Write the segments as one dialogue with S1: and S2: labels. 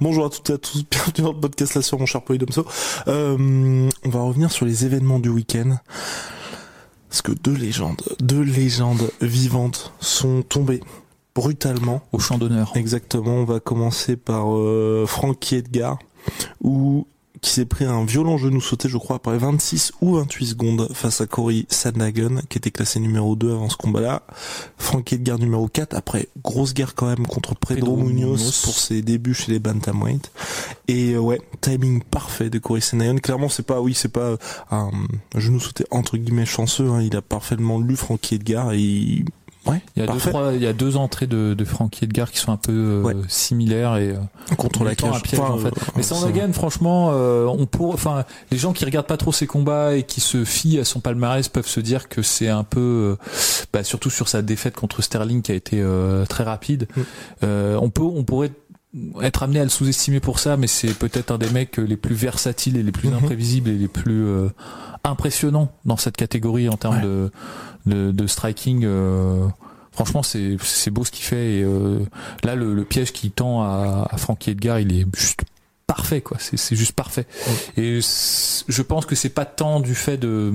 S1: Bonjour à toutes et à tous, bienvenue dans le podcast là sur mon cher Polydomso. Euh, on va revenir sur les événements du week-end. Parce que deux légendes, deux légendes vivantes sont tombées brutalement.
S2: Au champ d'honneur.
S1: Exactement, on va commencer par euh, Frankie Edgar, où qui s'est pris un violent genou sauté, je crois, après 26 ou 28 secondes face à Cory Sandhagen, qui était classé numéro 2 avant ce combat-là. Frankie Edgar numéro 4, après grosse guerre quand même contre Pedro,
S2: Pedro
S1: Munoz,
S2: Munoz.
S1: pour ses débuts chez les bantamweight. Et euh, ouais, timing parfait de Cory Sandhagen. Clairement, c'est pas, oui, c'est pas un genou sauté entre guillemets chanceux. hein. Il a parfaitement lu Frankie Edgar et il- ouais,
S2: Il y a deux, trois, il y a deux entrées de, de Frankie Edgar qui sont un peu euh,
S1: Ouais.
S2: similaires et euh,
S1: contre la cage.
S2: piège,
S1: Enfin,
S2: en fait.
S1: euh,
S2: Mais
S1: c'est-
S2: Sandhagen, franchement, euh, on pour, enfin, les gens qui regardent pas trop ses combats et qui se fient à son palmarès peuvent se dire que c'est un peu, euh, bah, surtout sur sa défaite contre Sterling qui a été euh, très rapide.
S1: Mm.
S2: Euh, on peut, on pourrait être amené à le sous-estimer pour ça, mais c'est peut-être un des mecs les plus versatiles et les plus
S1: Mhm.
S2: imprévisibles et les plus euh, impressionnants dans cette catégorie en termes
S1: Ouais.
S2: de, de, de striking. euh, franchement, c'est c'est beau ce qu'il fait. Et, euh, là, le, le piège qui tend à, à Frankie Edgar, il est juste parfait, quoi. C'est c'est juste parfait. Et je pense que c'est pas tant du fait de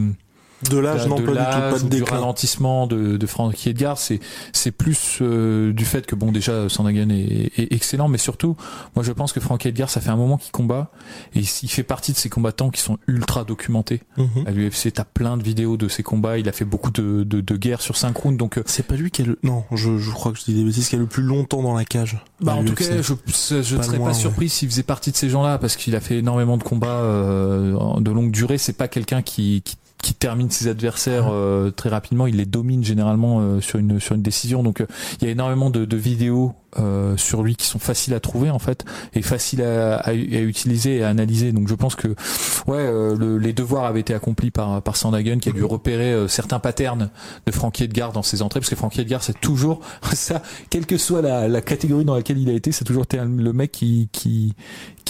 S1: de l'âge, non
S2: de
S1: pas du tout, pas de
S2: ou du
S1: déclin.
S2: ralentissement de, de Frankie Edgar, c'est c'est plus euh, du fait que bon déjà Sandhagen est, est excellent, mais surtout moi je pense que Frankie Edgar ça fait un moment qu'il combat et il fait partie de ces combattants qui sont ultra documentés.
S1: Mhm.
S2: À l'UFC t'as plein de vidéos de ses combats, il a fait beaucoup de, de, de guerres sur 5 rounds, donc euh,
S1: C'est pas lui qui a le. Non, je, je crois que je dis des bêtises, qui a le plus longtemps dans la cage.
S2: Bah en tout cas, je je ne
S1: Pas
S2: serais
S1: loin,
S2: pas surpris s'il faisait partie de ces gens-là parce qu'il a fait énormément de combats euh, de longue durée. C'est pas quelqu'un qui, qui qui termine ses adversaires euh, très rapidement. Il les domine généralement euh, sur une sur une décision. Donc euh, il y a énormément de, de vidéos euh, sur lui qui sont faciles à trouver en fait et faciles à, à, à utiliser et à analyser. Donc je pense que ouais, euh, le- les devoirs avaient été accomplis par par qui a dû repérer euh, certains patterns de Frankie Edgar dans ses entrées parce que Frankie Edgar c'est toujours ça quelle que soit la, la catégorie dans laquelle il a été c'est toujours le mec qui qui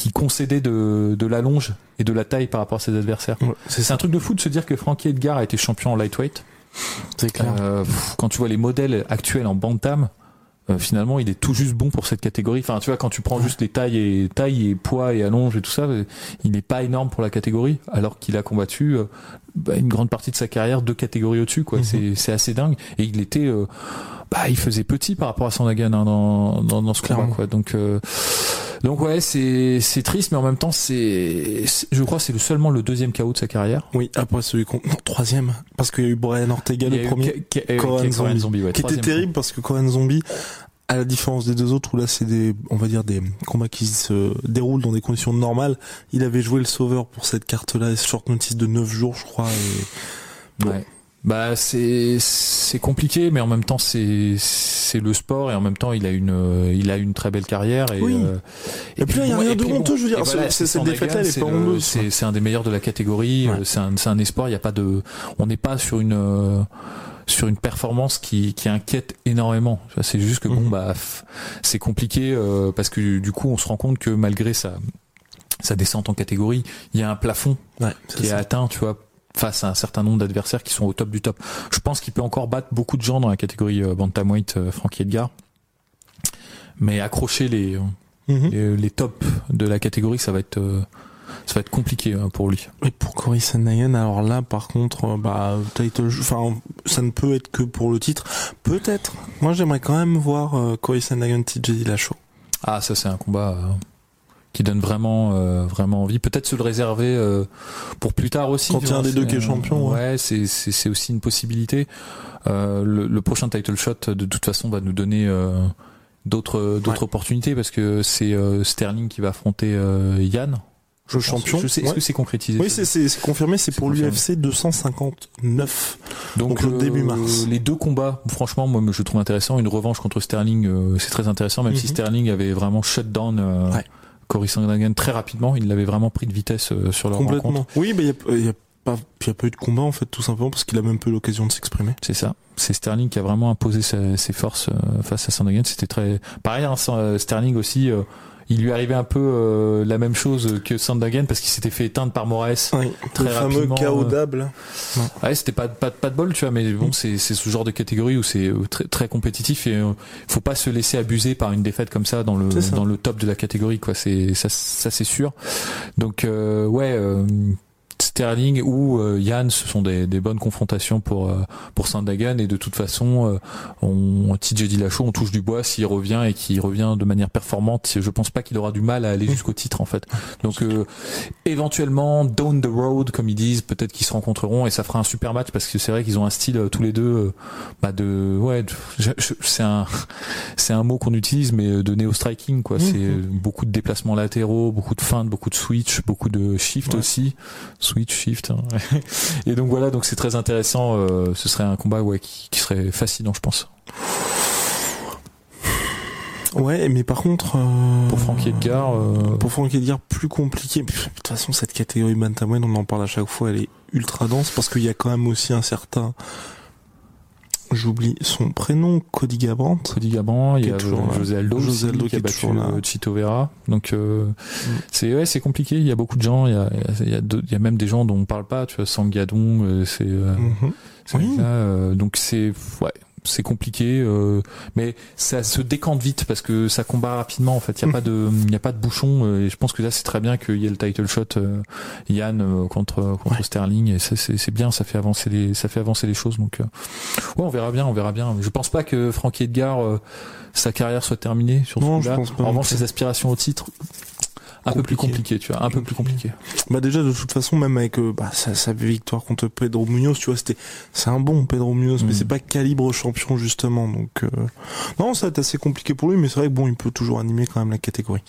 S2: qui concédait de de l'allonge et de la taille par rapport à ses adversaires.
S1: Ouais, c'est
S2: un truc de fou de se dire que Frankie Edgar a été champion en lightweight.
S1: C'est clair.
S2: euh, pff, quand tu vois les modèles actuels en bantam euh, finalement il est tout juste bon pour cette catégorie. Enfin tu vois quand tu prends juste les tailles et tailles et poids et allonge et tout ça euh, il n'est pas énorme pour la catégorie alors qu'il a combattu euh, bah, une grande partie de sa carrière deux catégories au-dessus quoi.
S1: Mhm.
S2: c'est c'est assez dingue. Et il était euh, bah il faisait petit par rapport à Sandhagen hein, dans, dans dans ce combat quoi. Donc euh, donc ouais c'est c'est triste mais en même temps c'est je crois c'est le- seulement le deuxième KO de sa carrière
S1: Oui, après celui qu'on. Non, troisième. Parce qu'il y a eu Brian Ortega le premier. Zombie.
S2: ouais,
S1: qui était terrible parce que Korean Zombie, à la différence des deux autres où là c'est des, on va dire des combats qui se déroulent dans des conditions normales, il avait joué le sauveur pour cette carte-là, short notice de 9 jours je crois. Et...
S2: Ouais. Bah c'est c'est compliqué, mais en même temps c'est c'est le sport et en même temps il a une il a une très belle carrière et
S1: Oui.
S2: euh,
S1: Et puis là, il y a rien
S2: et
S1: de
S2: puis
S1: honteux, je veux dire,
S2: et
S1: ce- c'est- cette
S2: c'est C'est un des meilleurs de la catégorie.
S1: Ouais.
S2: euh, C'est un c'est un espoir. Il y a pas de on n'est pas sur une euh, sur une performance qui qui inquiète énormément. C'est juste que bon
S1: Mhm.
S2: bah c'est compliqué euh, parce que du coup on se rend compte que malgré sa sa descente en catégorie, il y a un plafond
S1: Ouais,
S2: qui est atteint, tu vois, face à un certain nombre d'adversaires qui sont au top du top. Je pense qu'il peut encore battre beaucoup de gens dans la catégorie euh, bantamweight, euh, Frankie Edgar. Mais accrocher les,
S1: Mhm.
S2: les les tops de la catégorie, ça va être euh, ça va être compliqué hein, pour lui.
S1: Et pour Cory Sandhagen, alors là, par contre, euh, bah, title, enfin, ça ne peut être que pour le titre. Peut-être. Moi, j'aimerais quand même voir euh, Cory Sandhagen, TJ Dillashaw.
S2: Ah, ça c'est un combat euh, qui donne vraiment euh, vraiment envie. Peut-être se le réserver euh, pour plus tard aussi.
S1: Quand il y a un des deux qui est champion,
S2: euh,
S1: ouais.
S2: Ouais, c'est c'est c'est aussi une possibilité. Euh, le, le prochain title shot de toute façon va nous donner euh, d'autres d'autres opportunités parce que c'est euh, Sterling qui va affronter euh, Yann.
S1: Le champion.
S2: Je sais. Est-ce
S1: Ouais.
S2: que c'est concrétisé
S1: Oui, c'est c'est- c'est confirmé, c'est pour l'UFC 259.
S2: Donc,
S1: Donc, le
S2: euh,
S1: début mars.
S2: Les deux combats, franchement, moi je trouve intéressant. Une revanche contre Sterling, euh, c'est très intéressant, même si
S1: Mhm.
S2: Sterling avait vraiment shut down euh,
S1: Ouais.
S2: Cory Sandhagen très rapidement. Il l'avait vraiment pris de vitesse euh, sur leur rencontre.
S1: Complètement. Oui, mais il y a, il y a pas, il y a pas eu de combat en fait, tout simplement parce qu'il a même peu eu l'occasion de s'exprimer.
S2: C'est ça. C'est Sterling qui a vraiment imposé ses, ses forces euh, face à Sandhagen. C'était très pareil. Hein, euh, Sterling aussi. euh, il lui arrivait un peu euh, la même chose que Sandhagen parce qu'il s'était fait éteindre par Moraes.
S1: Oui,
S2: Très
S1: le fameux chaos
S2: euh,
S1: d'able.
S2: Ouais, c'était pas, pas, pas de bol, tu vois, mais bon,
S1: Mm.
S2: c'est, c'est ce genre de catégorie où c'est euh, très, très compétitif et euh, faut pas se laisser abuser par une défaite comme ça dans le, dans le top de la catégorie, quoi. C'est, ça, ça c'est sûr. Donc, euh, ouais, euh, Sterling ou euh, Yann, ce sont des, des bonnes confrontations pour euh, pour Sandhagen et de toute façon, euh, on TJ Dillashaw, on touche du bois s'il revient et qu'il revient de manière performante. Je pense pas qu'il aura du mal à aller jusqu'au titre en fait. Donc euh, éventuellement down the road comme ils disent, peut-être qu'ils se rencontreront et ça fera un super match parce que c'est vrai qu'ils ont un style tous les deux bah de ouais, c'est un c'est un mot qu'on utilise mais de néo striking quoi,
S1: Mhm.
S2: c'est beaucoup de déplacements latéraux, beaucoup de feintes, beaucoup de switch, beaucoup de shift
S1: Ouais.
S2: aussi, switch shift. hein. et donc voilà, donc c'est très intéressant, euh, ce serait un combat ouais qui, qui serait fascinant je pense.
S1: Ouais, mais par contre. euh,
S2: Pour Frankie Edgar euh,
S1: Pour Franck Edgar, plus compliqué. De toute façon, cette catégorie bantamweight, on en parle à chaque fois, elle est ultra dense parce qu'il y a quand même aussi un certain. J'oublie son prénom, Cody Gabrandt.
S2: Cody Gabran, il y a
S1: là.
S2: José Aldo,
S1: José
S2: aussi,
S1: Aldo
S2: qui
S1: qui
S2: a
S1: est
S2: battu euh, Chito Vera. Donc euh,
S1: Mm.
S2: c'est ouais, c'est compliqué. Il y a beaucoup de gens. Il y a, il y a, il y a même des gens dont on parle pas. Tu vois, Sangadon, euh, c'est euh,
S1: Oui.
S2: euh, donc c'est ouais, c'est compliqué. euh, mais ça se décante vite parce que ça combat rapidement. En fait, il y a pas de il y a pas de bouchon. euh, et je pense que là c'est très bien qu'il y ait le title shot euh, Yann euh, contre contre
S1: Ouais.
S2: Sterling. Et ça c'est bien. Ça fait avancer les ça fait avancer les choses. Donc euh, Ouais, on verra bien, on verra bien. Je pense pas que Frankie Edgar, euh, sa carrière soit terminée sur ce
S1: Non, je pense pas
S2: En revanche, ses aspirations au titre, un peu plus
S1: Compliqué.
S2: tu vois, un peu plus compliqué.
S1: Bah déjà de toute façon même avec euh, bah, sa, sa victoire contre Pedro Munoz tu vois c'était c'est un bon Pedro Munoz mais
S2: Mm.
S1: c'est pas calibre champion justement donc euh, non ça va être assez compliqué pour lui mais c'est vrai que bon il peut toujours animer quand même la catégorie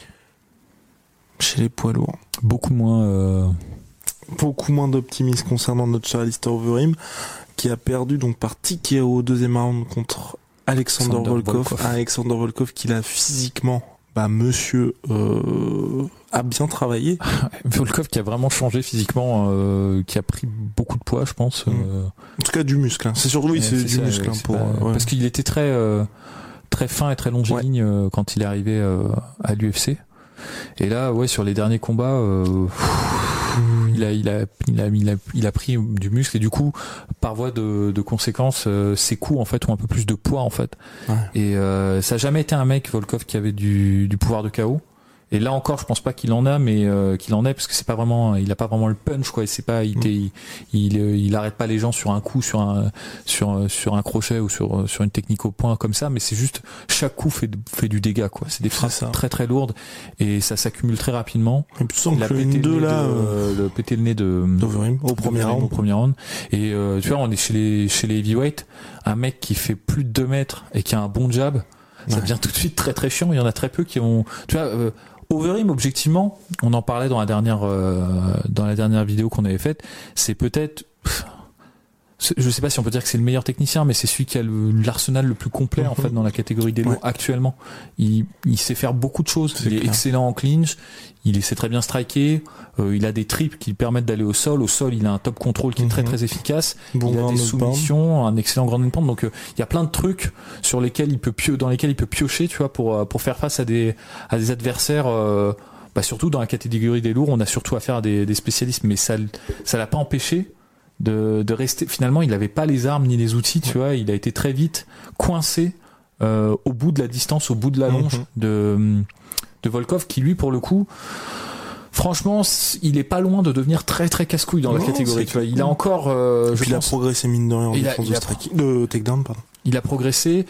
S1: chez les poids lourds
S2: Beaucoup moins. euh,
S1: beaucoup moins d'optimisme concernant notre cher Alistair Overeem qui a perdu donc par TKO au deuxième round contre Alexander,
S2: Alexander
S1: Volkov.
S2: Volkov.
S1: Alexander Volkov qui l'a physiquement bah monsieur euh, a bien travaillé
S2: Volkov qui a vraiment changé physiquement, euh, qui a pris beaucoup de poids, je pense.
S1: Mm.
S2: euh,
S1: en tout cas du muscle hein. c'est surtout oui
S2: ouais,
S1: c'est du
S2: ça,
S1: muscle hein, pour
S2: pas-
S1: ouais.
S2: Parce qu'il était très euh, très fin et très longiligne euh, quand il est arrivé à l'UFC. Et là, ouais, sur les derniers combats, euh, il a, il a, il a, il a, il a pris du muscle et du coup, par voie de, de conséquence, euh, ses coups en fait ont un peu plus de poids en fait.
S1: Ouais.
S2: Et euh, ça a jamais été un mec Volkov qui avait du, du pouvoir de KO. Et là encore, je pense pas qu'il en a, mais euh, qu'il en ait parce que c'est pas vraiment, il a pas vraiment le punch quoi. C'est pas, il,
S1: Mm.
S2: t'est- il, il, euh, il arrête pas les gens sur un coup, sur un, sur, euh, sur un crochet ou sur, euh, sur une technique au point comme ça. Mais c'est juste chaque coup fait, fait du dégât quoi. C'est des frappes très très lourdes et ça s'accumule très rapidement.
S1: et puis
S2: Il a
S1: que
S2: pété le,
S1: 2
S2: nez
S1: là
S2: de,
S1: euh,
S2: le- pété le nez de
S1: d'Overeem au premier
S2: Overeem
S1: round
S2: au premier round. Et euh, tu vois, on est chez les chez les heavyweight, un mec qui fait plus de 2 mètres et qui a un bon jab, ça devient tout de suite très très chiant. Il y en a très peu qui ont. Tu vois, euh, Overeem, objectivement, on en parlait dans la dernière euh, dans la dernière vidéo qu'on avait faite. C'est peut-être je sais pas si on peut dire que c'est le meilleur technicien, mais c'est celui qui a l'arsenal le plus complet en
S1: Mhm.
S2: fait dans la catégorie des lourds
S1: Ouais.
S2: actuellement. Il, il sait faire beaucoup de choses. Il est excellent en clinch. Il sait très bien striker. Euh, il a des tripes qui lui permettent d'aller au sol. Au sol, il a un top control qui est très
S1: Mhm.
S2: très efficace.
S1: bon
S2: il a des soumissions, un excellent grand pound. Donc euh, il y a plein de trucs sur lesquels il peut pio dans lesquels il peut piocher, tu vois, pour euh, pour faire face à des à des adversaires. euh, bah surtout dans la catégorie des lourds, on a surtout affaire à des, des spécialistes, mais ça ça l'a pas empêché de, de rester. Finalement, il n'avait pas les armes ni les outils, tu vois. Il a été très vite coincé euh, au bout de la distance, au bout de la longe
S1: Mhm.
S2: de de Volkov, qui lui, pour le coup. Franchement, il est pas loin de devenir très très casse-couille dans la catégorie. Tu vois, il a encore, euh,
S1: Et
S2: je
S1: puis il a progressé mine de rien en
S2: Il a-
S1: défense
S2: il
S1: de
S2: a-
S1: de takedown pardon
S2: il a progressé.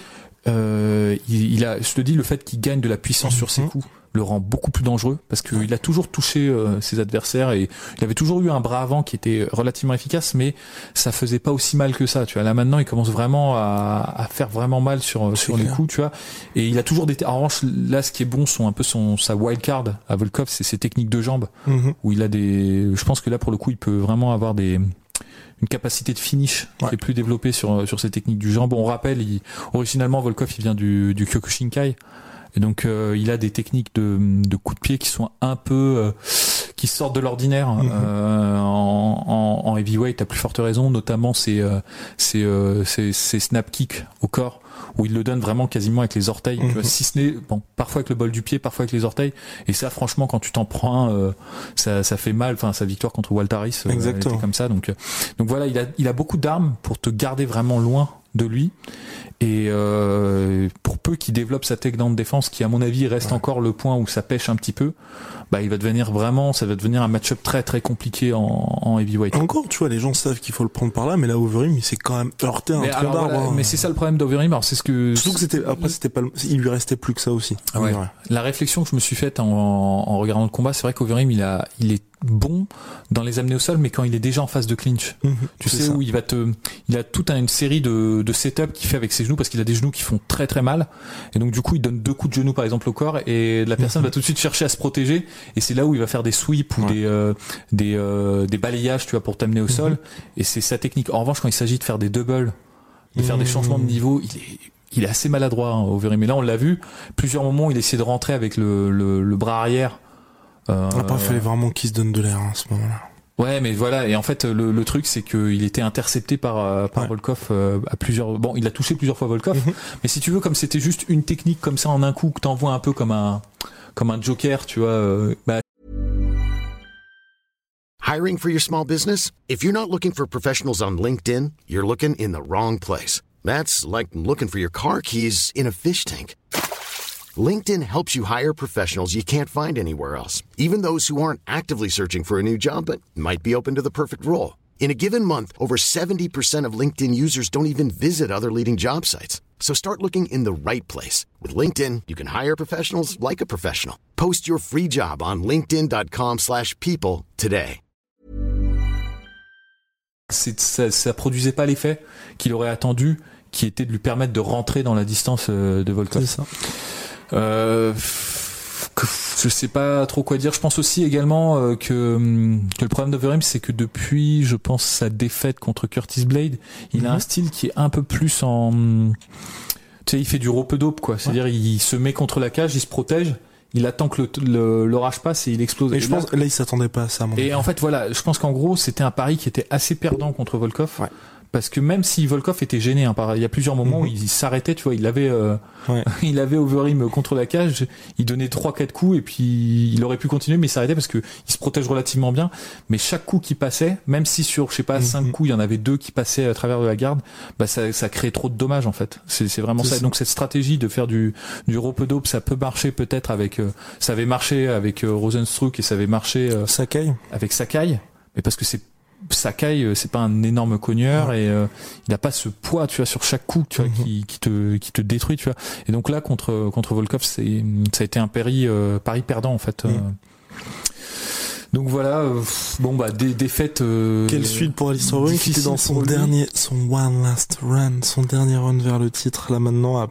S2: Euh, il, il, a, je te dis, le fait qu'il gagne de la puissance sur ses
S1: Mhm.
S2: coups le rend beaucoup plus dangereux parce qu'il a toujours touché euh, ses adversaires et il avait toujours eu un bras avant qui était relativement efficace, mais ça faisait pas aussi mal que ça. Tu vois, là maintenant, il commence vraiment à, à faire vraiment mal sur sur les coups, tu vois. Et il a toujours des. En revanche, là, ce qui est bon, sont un peu son sa wild card à Volkov, c'est ses techniques de jambes
S1: Mhm.
S2: où il a des. Je pense que là, pour le coup, il peut vraiment avoir des une capacité de finish
S1: Ouais.
S2: qui est plus développée sur sur ses techniques du jambe. On rappelle, il, originalement Volkov, il vient du du Kyokushinkai. Et donc euh, il a des techniques de, de coups de pied qui sont un peu euh, qui sortent de l'ordinaire
S1: Mhm.
S2: euh, en, en, en heavyweight à plus forte raison, notamment ces euh, ces, euh, ces ces snap kicks au corps où il le donne vraiment quasiment avec les orteils, tu
S1: Mhm.
S2: vois, si ce n'est bon parfois avec le bol du pied, parfois avec les orteils. Et ça franchement quand tu t'en prends un, euh, ça ça fait mal. Enfin sa victoire contre Waltaris, elle
S1: Exactement.
S2: était comme ça. Donc euh, donc voilà il a il a beaucoup d'armes pour te garder vraiment loin de lui et euh, pour peu qu'il développe sa takedown de défense qui à mon avis reste
S1: Ouais.
S2: encore le point où ça pêche un petit peu bah il va devenir vraiment ça va devenir un match-up très très compliqué en, en heavyweight
S1: Encore, tu vois, les gens savent qu'il faut le prendre par là, mais là, Overeem, il s'est quand même heurté un
S2: alors,
S1: d'arbre.
S2: voilà,
S1: hein.
S2: mais c'est ça le problème d'Overim alors c'est ce que
S1: Surtout que c'était, après, c'était pas, il lui restait plus que ça aussi.
S2: Ouais.
S1: Ouais.
S2: la réflexion que je me suis faite en, en regardant le combat c'est vrai qu'Overim il a il est bon dans les amener au sol mais quand il est déjà en phase de clinch
S1: Mhm.
S2: Tu sais
S1: ça.
S2: où il va te, il a toute une série de, de setup qu'il fait avec ses genoux parce qu'il a des genoux qui font très très mal et donc du coup il donne deux coups de genoux par exemple au corps et la personne
S1: Mhm.
S2: va tout de suite chercher à se protéger et c'est là où il va faire des sweeps ou
S1: Ouais.
S2: des euh, des euh, des balayages tu vois pour t'amener au
S1: Mhm.
S2: sol et c'est sa technique. En revanche quand il s'agit de faire des doubles, de faire des changements de niveau, il est il est assez maladroit hein, Overeem. Mais là on l'a vu plusieurs moments il essaie de rentrer avec le le, le bras arrière. Euh,
S1: Après, il fallait vraiment qu'il se donne de l'air hein, à ce moment-là.
S2: Ouais, mais voilà. Et en fait, le, le truc, c'est qu'il était intercepté par euh, par
S1: Ouais.
S2: Volkov euh, à plusieurs. Bon, il a touché plusieurs fois Volkov.
S1: Mhm.
S2: Mais si tu veux, comme c'était juste une technique comme ça en un coup que t'envoies un peu comme un comme un joker, tu vois. euh, bah,
S3: Hiring for your small business? If you're not looking for professionals on LinkedIn, you're looking in the wrong place. That's like looking for your car keys in a fish tank. LinkedIn helps you hire professionals you can't find anywhere else, even those who aren't actively searching for a new job but might be open to the perfect role. In a given month, over 70% of LinkedIn users don't even visit other leading job sites. So start looking in the right place. With LinkedIn, you can hire professionals like a professional. Post your free job on linkedin.com/people slash people today.
S2: ça, ça produisait pas l'effet qu'il aurait attendu, qui était de lui permettre de rentrer dans la distance euh, de Volkov.
S1: C'est ça.
S2: Euh, je sais pas trop quoi dire. Je pense aussi également euh, que, hum, que le problème d'Overim, c'est que depuis, je pense, sa défaite contre Curtis Blade, il a
S1: Mhm.
S2: un style qui est un peu plus en... hum, Tu sais, il fait du rope dope, quoi. C'est-à-dire, il se met contre la cage, il se protège, il attend que le- le- l'orage passe et il explose.
S1: Et
S2: Et
S1: je
S2: là-
S1: pense, là, il s'attendait pas à ça, mon
S2: et en fait, voilà, je pense qu'en gros, c'était un pari qui était assez perdant contre Volkov.
S1: Ouais.
S2: Parce que même si Volkov était gêné, hein, par, il y a plusieurs moments où
S1: Mhm.
S2: il s'arrêtait, tu vois, il avait, euh,
S1: Ouais.
S2: il avait Overeem contre la cage, il donnait trois quatre coups et puis il aurait pu continuer, mais il s'arrêtait parce que il se protège relativement bien. Mais chaque coup qui passait, même si sur, je sais pas, cinq
S1: Mhm.
S2: coups, il y en avait deux qui passaient à travers de la garde, bah ça, ça créait trop de dommages en fait. C'est vraiment ça. Donc cette stratégie de faire du du rope dope, ça peut marcher peut-être avec, euh, ça avait marché avec euh, Rosenstruck et ça avait marché. euh,
S1: Sakai.
S2: avec Sakai, mais parce que c'est Sakai, euh, c'est pas un énorme cogneur et euh, il a pas ce poids, tu vois, sur chaque coup, tu vois,
S1: Mhm.
S2: qui, qui te qui te détruit, tu vois. Et donc là contre contre Volkov, c'est ça a été un pari euh, pari perdant en fait. euh. Donc voilà, euh, bon bah des défaites. euh,
S1: Quelle suite pour Alistair Overeem qui était dans son dernier, son one last run, son dernier run vers le titre, là maintenant à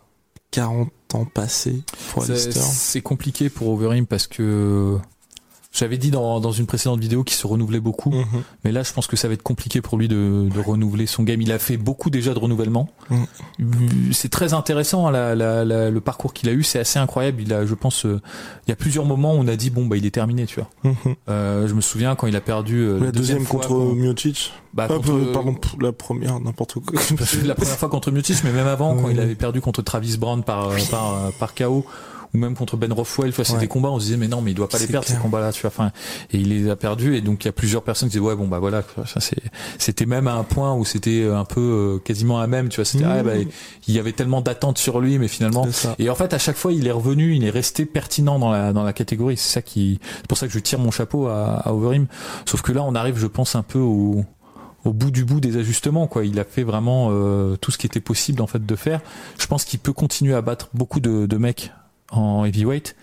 S1: 40 ans passés pour Alistair.
S2: C'est compliqué pour Overeem parce que j'avais dit dans, dans une précédente vidéo qu'il se renouvelait beaucoup.
S1: Mhm.
S2: Mais là, je pense que ça va être compliqué pour lui de, de renouveler son game. Il a fait beaucoup déjà de renouvellement.
S1: Mm.
S2: C'est très intéressant hein, la, la- la- le parcours qu'il a eu. C'est assez incroyable. Il a, je pense, euh, il y a plusieurs moments où on a dit bon bah il est terminé, tu vois.
S1: Mhm.
S2: Euh, je me souviens quand il a perdu euh,
S1: La deuxième
S2: fois
S1: contre Miocic.
S2: bah,
S1: Ah,
S2: contre-
S1: pardon, la première, n'importe quoi.
S2: la première fois contre Miocic, mais même avant quand il avait perdu contre Travis Brown par euh, par euh, par KO ou même contre Ben Rothwell, c'est
S1: Ouais.
S2: des combats, on se disait mais non, mais il doit pas les perdre
S1: clair.
S2: ces combats-là, tu vois. Enfin, et il les a perdus et donc il y a plusieurs personnes qui disaient ouais bon bah voilà, quoi, ça c'est c'était même à un point où c'était un peu euh, quasiment à même, tu vois. C'était
S1: Mmh.
S2: ah, bah, il y avait tellement d'attentes sur lui, mais finalement et en fait, à chaque fois, il est revenu, il est resté pertinent dans la dans la catégorie. C'est ça qui, c'est pour ça que je tire mon chapeau à, à Overeem. Sauf que là, on arrive, je pense, un peu au au bout du bout des ajustements quoi. Il a fait vraiment euh, tout ce qui était possible en fait de faire. Je pense qu'il peut continuer à battre beaucoup de, de mecs en heavyweight,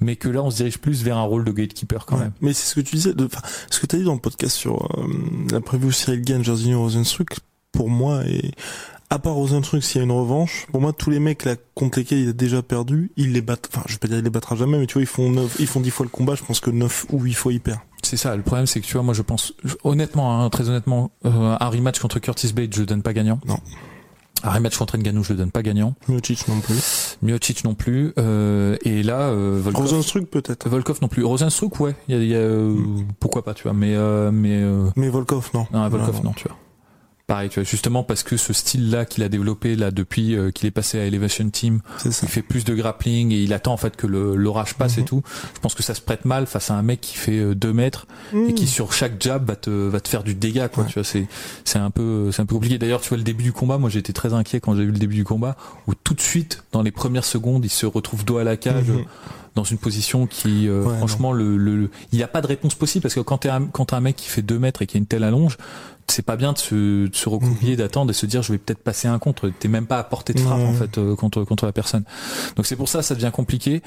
S2: mais que là on se dirige plus vers un rôle de gatekeeper quand même.
S1: Mais c'est ce que tu disais, de, ce que tu as dit dans le podcast sur euh, la prévue Cyril Gann, Jairzinho Rosenstruck, pour moi, et à part Rosenstruck, s'il y a une revanche, pour moi tous les mecs là contre lesquels il a déjà perdu, il les bat, enfin je vais pas dire il les battra jamais, mais tu vois ils font neuf, ils font dix fois le combat, je pense que neuf ou huit fois il perd.
S2: C'est ça, le problème c'est que tu vois, moi je pense, honnêtement, hein, très honnêtement, euh, un rematch contre Curtis Bates, je donne pas gagnant.
S1: Non.
S2: Un rematch contre Ngannou, je le donne pas gagnant.
S1: Miocic non plus.
S2: Miocic non plus. Euh, et là, euh, Volkov.
S1: Rosenstruck peut-être.
S2: Volkov non plus. Rosenstruck, ouais. Il y a, y a euh,
S1: Mm.
S2: pourquoi pas, tu vois. Mais euh, mais euh,
S1: Mais Volkov non.
S2: non, Volkov
S1: Non,
S2: non, tu vois. Pareil, tu vois, justement parce que ce style-là qu'il a développé là depuis euh, qu'il est passé à Elevation Team, il fait plus de grappling et il attend en fait que l'orage passe et
S1: Mhm.
S2: tout. Je pense que ça se prête mal face à un mec qui fait 2 mètres et qui sur chaque jab va te va te faire du dégât quoi
S1: Ouais.
S2: tu vois c'est c'est un peu c'est un peu compliqué d'ailleurs tu vois le début du combat moi j'étais très inquiet quand j'ai vu le début du combat où tout de suite dans les premières secondes il se retrouve dos à la cage
S1: Mhm.
S2: dans une position qui euh,
S1: Ouais,
S2: franchement le, le, il n'y a pas de réponse possible parce que quand t'es un, quand t'as un mec qui fait 2 mètres et qui a une telle allonge c'est pas bien de se, de se
S1: Mhm.
S2: d'attendre et se dire je vais peut-être passer un contre. T'es même pas à portée de frappe en fait euh, contre contre la personne. Donc c'est pour ça ça devient compliqué.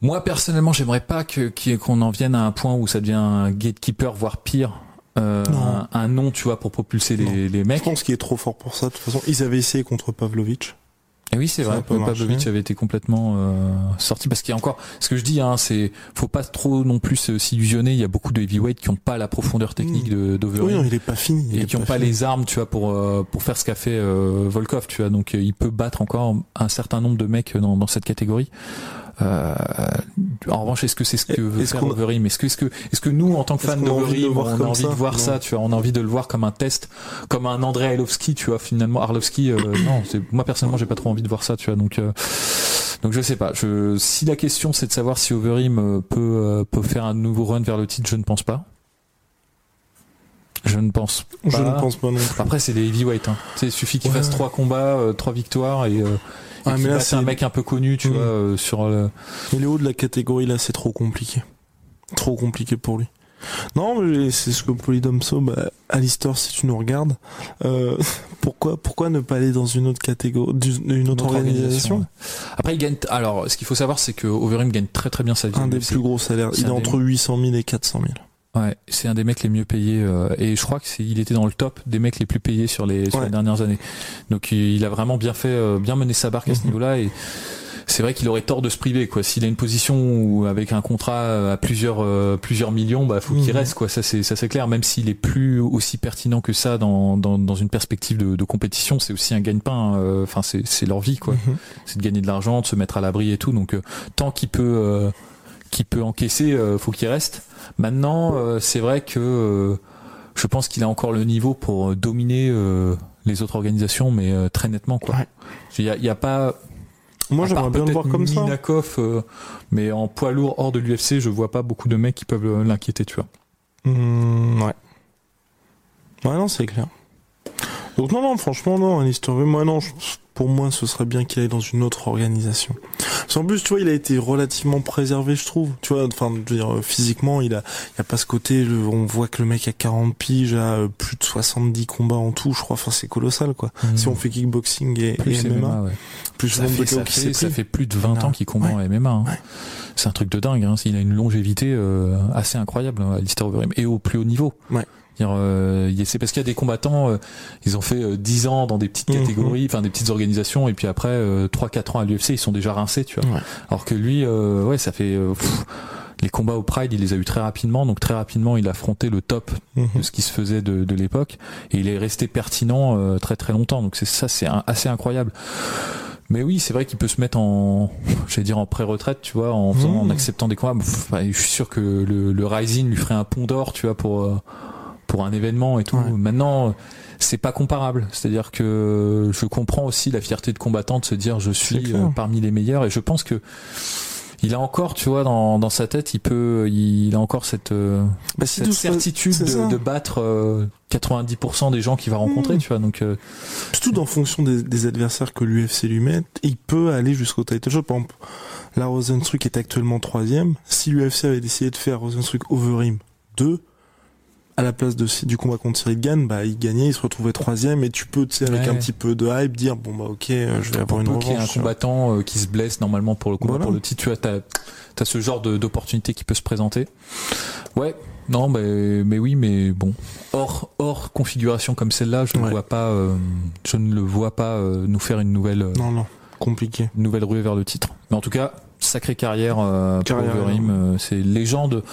S2: Moi personnellement j'aimerais pas que qu'on en vienne à un point où ça devient un gatekeeper voire pire euh, un, un nom tu vois pour propulser les, les
S1: Je
S2: mecs
S1: pense qu'il est trop fort pour ça. De toute façon, ils avaient essayé contre Pavlovich.
S2: Et oui, c'est vrai.
S1: pas.
S2: Pavlovic avait été complètement euh, sorti parce qu'il y a encore ce que je dis, hein, c'est faut pas trop non plus s'illusionner. Il y a beaucoup de heavyweight qui ont pas la profondeur technique de
S1: Oui, non, il est pas fini. il
S2: et qui ont pas
S1: fini.
S2: les armes, tu vois, pour euh, pour faire ce qu'a fait euh, Volkov, tu vois. Donc euh, il peut battre encore un certain nombre de mecs dans, dans cette catégorie. Euh, en revanche, est-ce que c'est ce que veut
S1: est-ce
S2: faire
S1: qu'on-
S2: Overeem Est-ce que est-ce que est-ce que nous, en tant que fans
S1: a envie de voir
S2: on a envie
S1: ça
S2: de voir ça, tu vois On a envie de le voir comme un test, comme un André Arlovski, tu vois. Finalement, Arlovski, euh, non, c'est moi personnellement, j'ai pas trop envie de voir ça, tu vois. Donc euh, donc je sais pas. Je, si la question c'est de savoir si Overeem euh, peut euh, peut faire un nouveau run vers le titre, je ne pense pas. Je ne pense pas.
S1: Je ne pense pas non plus.
S2: Après, c'est des heavyweight. Hein. Il suffit qu'il
S1: Ouais.
S2: fasse trois combats, euh, trois victoires et, euh,
S1: Ah, mais là, c'est
S2: un mec un peu connu, tu
S1: Mm.
S2: vois, euh, sur le.
S1: Mais les hauts de la catégorie là, c'est trop compliqué. Trop compliqué pour lui. Non, mais c'est ce que Polydomso, bah, Alistair, si tu nous regardes, euh, pourquoi, pourquoi ne pas aller dans une autre catégorie, d'une- une autre, organisation.
S2: Après, il gagne. Alors, ce qu'il faut savoir, c'est que Overeem gagne très très bien sa vie.
S1: Un des
S2: UFC.
S1: plus gros salaires. Il est entre 800 000 et 400 000.
S2: Ouais, c'est un des mecs les mieux payés euh, et je crois que c'est il était dans le top des mecs les plus payés sur les sur
S1: Ouais.
S2: les dernières années. Donc il a vraiment bien fait euh, bien mené sa barque à ce niveau-là et c'est vrai qu'il aurait tort de se priver quoi. S'il a une position où, avec un contrat à plusieurs euh, plusieurs millions, bah faut qu'il
S1: Mhm.
S2: reste quoi. Ça c'est ça c'est clair même s'il est plus aussi pertinent que ça dans dans, dans une perspective de, de compétition, c'est aussi un gagne-pain euh, enfin c'est c'est leur vie quoi
S1: Mhm.
S2: c'est de gagner de l'argent, de se mettre à l'abri et tout. Donc euh, tant qu'il peut, qu'il peut encaisser, euh, faut qu'il reste. Maintenant, euh, c'est vrai que euh, je pense qu'il a encore le niveau pour dominer les autres organisations, mais très nettement quoi.
S1: Ouais.
S2: Il y a, il y a pas.
S1: Moi, j'aimerais bien le voir comme ça.
S2: Minakov, euh, mais en poids lourd hors de l'UFC, je vois pas beaucoup de mecs qui peuvent l'inquiéter, tu vois.
S1: Mmh, ouais. Ouais, non, c'est clair. Donc non, non, franchement, non, Alistair Overeem, moi, non, je- pour moi, ce serait bien qu'il aille dans une autre organisation. Parce qu'en plus, tu vois, il a été relativement préservé, je trouve. Tu vois, enfin, je veux dire, euh, physiquement, il a, il a pas ce côté, le- on voit que le mec a 40 piges, a euh, plus de 70 combats en tout, je crois, enfin, c'est colossal, quoi. Si on fait kickboxing et,
S2: Mmh. plus
S1: et MMA,
S2: MMA, ouais.
S1: plus
S2: Ça fait, ça, fait, ça fait plus de 20 ans qu'il combat en MMA. hein.
S1: Ouais.
S2: C'est un truc de dingue. Hein. Il a une longévité euh, assez incroyable, hein, Alistair Overeem, et au plus haut niveau.
S1: Ouais.
S2: Euh, c'est parce qu'il y a des combattants, euh, ils ont fait euh, 10 ans dans des petites
S1: Mhm.
S2: catégories, enfin des petites organisations, et puis après euh, 3-4 ans à l'UFC, ils sont déjà rincés, tu vois.
S1: Ouais.
S2: Alors que lui, euh, ouais, ça fait euh, pff, les combats au Pride, il les a eu très rapidement, donc très rapidement, il a affronté le top
S1: Mhm.
S2: de ce qui se faisait de, de l'époque et il est resté pertinent euh, très très longtemps donc c'est ça c'est assez incroyable mais oui c'est vrai qu'il peut se mettre en j'allais dire en pré-retraite tu vois en faisant,
S1: Mmh.
S2: en acceptant des combats Pff, bah, je suis sûr que le, le Rising lui ferait un pont d'or tu vois pour euh, pour un événement et tout
S1: Ouais.
S2: maintenant c'est pas comparable c'est-à-dire que je comprends aussi la fierté de combattant de se dire je suis euh, parmi les meilleurs et je pense que il a encore, tu vois, dans, dans sa tête, il peut, il a encore cette, euh,
S1: Bah,
S2: cette
S1: tout
S2: certitude de, de battre euh, 90% des gens qu'il va rencontrer,
S1: Mmh.
S2: tu vois. Donc, euh,
S1: Surtout en fonction des, des adversaires que l'UFC lui met, il peut aller jusqu'au title shot. Par exemple, la Rosenstruck est actuellement troisième. Si l'UFC avait décidé de faire Rosenstruck Overeem 2, à la place de du combat contre Cyril Gann, bah il gagnait, il se retrouvait troisième et tu peux, tu sais, avec
S2: Ouais.
S1: un petit peu de hype, dire bon bah ok, euh, je vais avoir une revanche.
S2: qu'il y ait un
S1: vois.
S2: combattant euh, qui se blesse normalement pour le combat
S1: Voilà.
S2: pour le titre, tu vois, t'as as ce genre d'opportunité qui peut se présenter. Ouais, non, mais mais oui, mais bon, hors hors configuration comme celle-là, je ne
S1: Ouais.
S2: vois pas, euh, je ne le vois pas euh, nous faire une nouvelle euh,
S1: Non non, compliqué.
S2: une nouvelle ruée vers le titre. Mais en tout cas, sacrée carrière euh, pour
S1: Carrière,
S2: Overeem, c'est légende.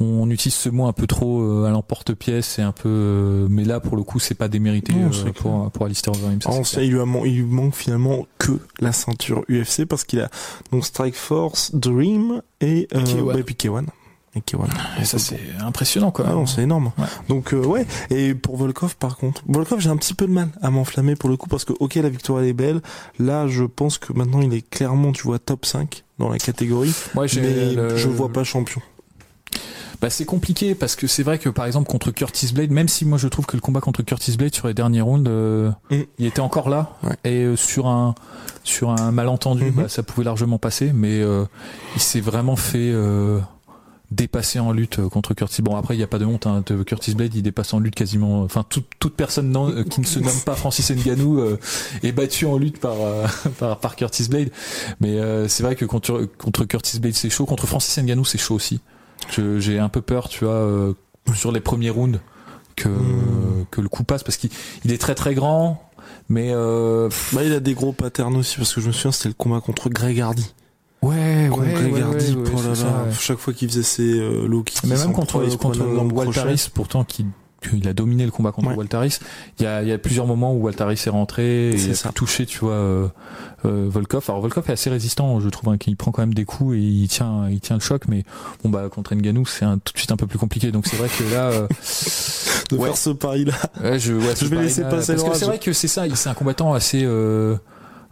S2: On utilise ce mot un peu trop euh, à l'emporte-pièce, c'est un peu, euh, mais là pour le coup, c'est pas démérité
S1: Non,
S2: euh,
S1: c'est
S2: pour pour Alistair Overeem. ça,
S1: il lui, a man- il lui manque finalement que la ceinture UFC parce qu'il a donc Strike Force, Dream et euh,
S2: K1.
S1: bah, et puis K1. Et K1.
S2: Et ça c'est impressionnant quoi.
S1: Ah non, c'est énorme.
S2: Ouais.
S1: Donc euh, ouais. Et pour Volkov, par contre, Volkov, j'ai un petit peu de mal à m'enflammer pour le coup parce que ok, la victoire elle est belle. Là, je pense que maintenant il est clairement, tu vois, top 5 dans la catégorie.
S2: Moi, j'ai
S1: Mais
S2: le-
S1: je vois pas champion.
S2: Bah, c'est compliqué parce que c'est vrai que par exemple contre Curtis Blade, même si moi je trouve que le combat contre Curtis Blade sur les derniers rounds, euh,
S1: Mm.
S2: il était encore là
S1: Ouais.
S2: et euh, sur un sur un malentendu,
S1: Mhm.
S2: bah, ça pouvait largement passer, mais euh, il s'est vraiment fait euh, dépasser en lutte contre Curtis. Bon après il n'y a pas de honte, hein, Curtis Blade il dépasse en lutte quasiment, enfin toute toute personne non, qui ne se nomme pas Francis Ngannou est battue en lutte par par, par Curtis Blade, mais euh, c'est vrai que contre contre Curtis Blade c'est chaud, contre Francis Ngannou c'est chaud aussi. Je- J'ai un peu peur, tu vois, euh, sur les premiers rounds que
S1: Mm.
S2: que le coup passe parce qu'il il est très très grand, mais euh,
S1: Bah, il a des gros patterns aussi parce que je me souviens c'était le combat contre Greg Hardy.
S2: ouais,
S1: Contre
S2: ouais,
S1: Greg
S2: ouais,
S1: Hardy,
S2: ouais,
S1: oh
S2: ça, ouais.
S1: chaque fois qu'il faisait ses euh, low kicks,
S2: Mais même contre contre
S1: prenait un énorme
S2: Walter
S1: crochet.
S2: Harris, pourtant qui il a dominé le combat contre
S1: Ouais.
S2: Harris. Il y a, y a plusieurs moments où Walter Harris est rentré et a toucher, tu vois, euh, euh, Volkov. Alors Volkov est assez résistant, je trouve, hein, qu'il prend quand même des coups et il tient, il tient le choc. Mais bon bah contre Ngannou, c'est tout de suite un peu plus compliqué. Donc c'est vrai que là, euh,
S1: de
S2: Ouais.
S1: faire ce pari là.
S2: Ouais, je, ouais, c'est
S1: vais laisser
S2: là,
S1: passer
S2: Parce que c'est vrai que c'est ça, c'est un combattant assez euh,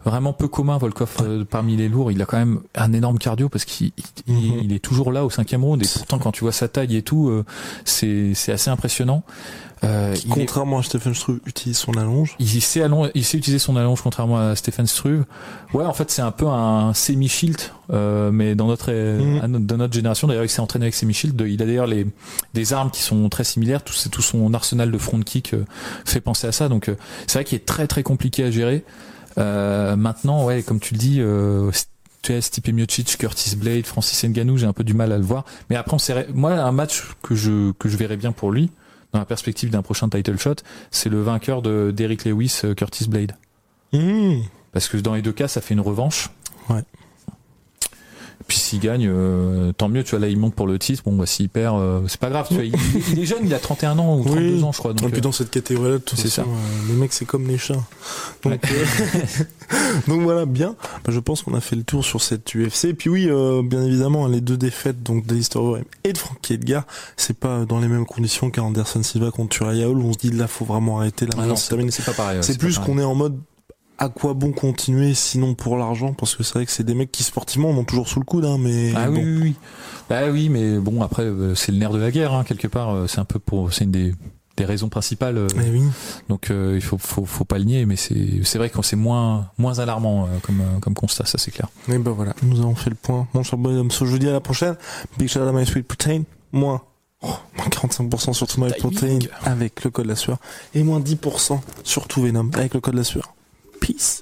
S2: vraiment peu commun, Volkov, euh, parmi les lourds. Il a quand même un énorme cardio parce qu'il il-
S1: Mhm.
S2: il est toujours là au cinquième round. Et pourtant, quand tu vois sa taille et tout, euh, c'est c'est assez impressionnant. Euh, est-
S1: Contrairement à Stephen Struve, utilise son allonge.
S2: il sait allon- il sait utiliser son allonge contrairement à Stephen Struve. Ouais, en fait, c'est un peu un semi-shield, euh, mais dans notre,
S1: Mhm.
S2: dans notre génération, d'ailleurs, il s'est entraîné avec semi-shield. Il a d'ailleurs les des armes qui sont très similaires. Tout, tout son arsenal de front kick euh, fait penser à ça. Donc, euh, c'est vrai qu'il est très très compliqué à gérer. Euh, maintenant, ouais, comme tu le dis. Euh, tu sais, Stipe Miocic, Curtis Blade, Francis Ngannou, j'ai un peu du mal à le voir. Mais après, on s'est- moi, un match que je que je verrais bien pour lui, dans la perspective d'un prochain title shot, c'est le vainqueur de d'Eric Lewis, euh, Curtis Blade.
S1: Mmh.
S2: Parce que dans les deux cas, ça fait une revanche.
S1: Ouais.
S2: Puis s'il gagne, euh, tant mieux. Tu vois, là, il monte pour le titre. Bon, bah, s'il perd, euh, c'est pas grave. Tu vois, il, il est jeune, il a 31 ans ou 32
S1: Oui.
S2: ans, je crois.
S1: Et
S2: Donc,
S1: puis
S2: euh,
S1: dans cette catégorie-là, de toute
S2: c'est ça.
S1: euh, les mecs, c'est comme les chats. Donc, euh, donc voilà, bien. Bah, je pense qu'on a fait le tour sur cette UFC. Et puis oui, euh, bien évidemment, les deux défaites donc d'Alistair Overeem et de Frankie Edgar, c'est pas dans les mêmes conditions qu'Anderson Silva contre où On se dit là, faut vraiment arrêter. Là,
S2: ah
S1: c'est
S2: pas pareil. ouais,
S1: C'est plus qu'on est en mode à quoi bon continuer sinon pour l'argent? Parce que c'est vrai que c'est des mecs qui sportivement en ont toujours sous le coude hein, mais
S2: Ah
S1: bon.
S2: oui, oui, oui. Bah oui, mais bon, après, euh, c'est le nerf de la guerre, hein, quelque part. euh, C'est un peu pour, c'est une des, des raisons principales. euh,
S1: Eh oui.
S2: Donc, euh, il faut, faut, faut pas le nier, mais c'est, c'est vrai que c'est moins, moins alarmant euh, comme, comme constat, ça c'est clair.
S1: Et ben voilà, nous avons fait le point. Mon cher bonhomme, je vous dis à la prochaine. Big shout out à My Sweet Protein. Moins, oh, moins 45% sur tout My. Protein avec le code la sueur. Et moins 10% sur tout Venom avec le code la sueur. Peace.